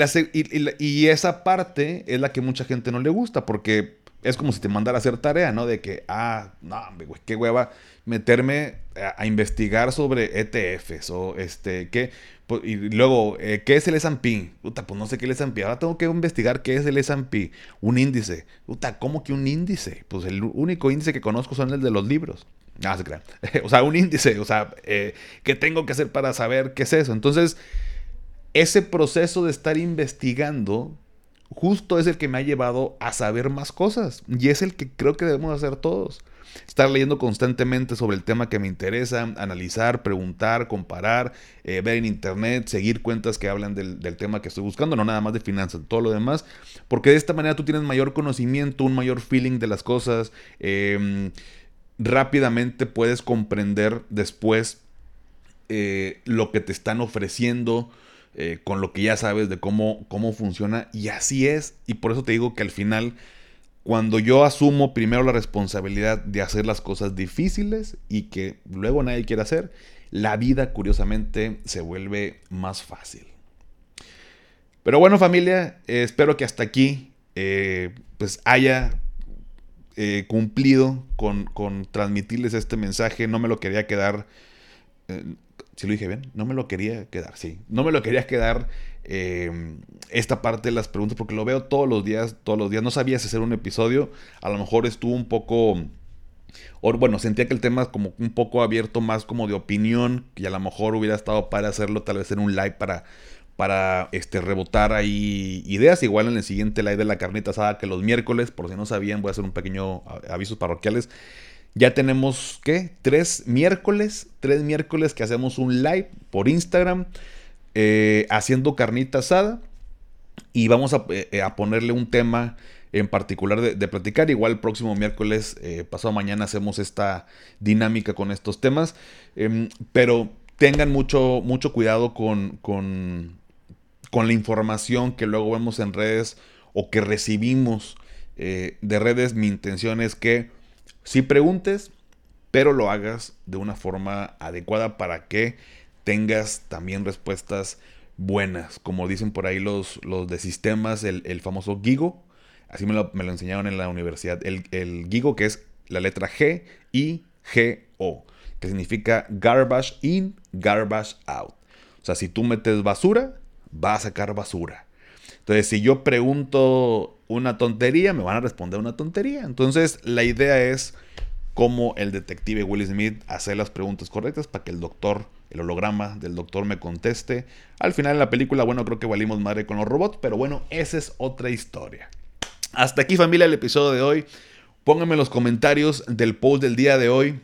y, esa parte es la que mucha gente no le gusta, porque es como si te mandara a hacer tarea, ¿no? De que, ah, no, qué hueva meterme a, investigar sobre ETFs o este, qué. Pues, y luego, eh, ¿qué es el S&P? Puta, pues no sé qué es el S&P. Ahora tengo que investigar qué es el S&P. Un índice. Puta, ¿cómo que un índice? Pues el único índice que conozco son el de los libros. Ah, se crean. o sea, un índice. O sea, eh, ¿qué tengo que hacer para saber qué es eso? Entonces, ese proceso de estar investigando justo es el que me ha llevado a saber más cosas y es el que creo que debemos hacer todos. Estar leyendo constantemente sobre el tema que me interesa, analizar, preguntar, comparar, eh, ver en internet, seguir cuentas que hablan del, tema que estoy buscando, no nada más de finanzas, todo lo demás, porque de esta manera tú tienes mayor conocimiento, un mayor feeling de las cosas, em, rápidamente puedes comprender después eh, lo que te están ofreciendo, eh, con lo que ya sabes de cómo, cómo funciona. Y así es. Y por eso te digo que al final, cuando yo asumo primero la responsabilidad de hacer las cosas difíciles y que luego nadie quiere hacer, la vida curiosamente se vuelve más fácil. Pero bueno familia, eh, espero que hasta aquí eh, pues haya cumplido con, con, transmitirles este mensaje. No me lo quería quedar si lo dije bien, no me lo quería quedar, sí. No me lo quería quedar eh, esta parte de las preguntas porque lo veo todos los días, todos los días. No sabía si hacer un episodio, a lo mejor estuvo un poco... Bueno, sentía que el tema como un poco abierto más como de opinión y a lo mejor hubiera estado para hacerlo tal vez en un live para, para este, rebotar ahí ideas. Igual en el siguiente live de la carnita asada que los miércoles, por si no sabían, voy a hacer un pequeño avisos parroquiales. Ya tenemos, ¿qué? Tres miércoles, tres miércoles que hacemos un live por Instagram eh, haciendo carnita asada y vamos eh, a, ponerle un tema en particular de, platicar. Igual el próximo miércoles, eh, pasado mañana, hacemos esta dinámica con estos temas. Em, pero tengan mucho, mucho cuidado con, con, con, la información que luego vemos en redes o que recibimos de redes. Mi intención es que si preguntes, pero lo hagas de una forma adecuada para que tengas también respuestas buenas. Como dicen por ahí los, los de sistemas, el, famoso GIGO. Así me lo, enseñaron en la universidad. El, el GIGO, que es la letra G y G O, que significa garbage in, garbage out. O sea, si tú metes basura, va a sacar basura. Entonces, si yo pregunto una tontería, me van a responder una tontería. Entonces, la idea es como el detective Will Smith hacer las preguntas correctas para que el doctor, el holograma del doctor me conteste. Al final de la película, bueno, creo que valimos madre con los robots, pero bueno, esa es otra historia. Hasta aquí familia el episodio de hoy. Pónganme en los comentarios del post del día de hoy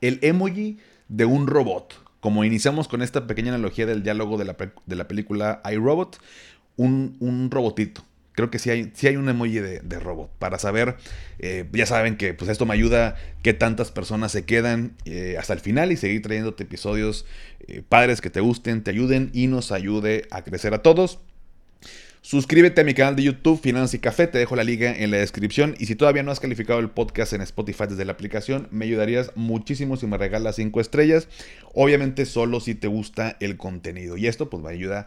el emoji de un robot. Como iniciamos con esta pequeña analogía del diálogo de la, de la película iRobot, un, un robotito creo que sí hay, hay un emoji de, robot para saber, eh, ya saben que pues esto me ayuda que tantas personas se quedan eh, hasta el final y seguir trayéndote episodios eh, padres que te gusten, te ayuden y nos ayude a crecer a todos. Suscríbete a mi canal de YouTube Finanzas y Café, te dejo la liga en la descripción y si todavía no has calificado el podcast en Spotify desde la aplicación, me ayudarías muchísimo si me regalas 5 estrellas, obviamente solo si te gusta el contenido y esto pues me ayuda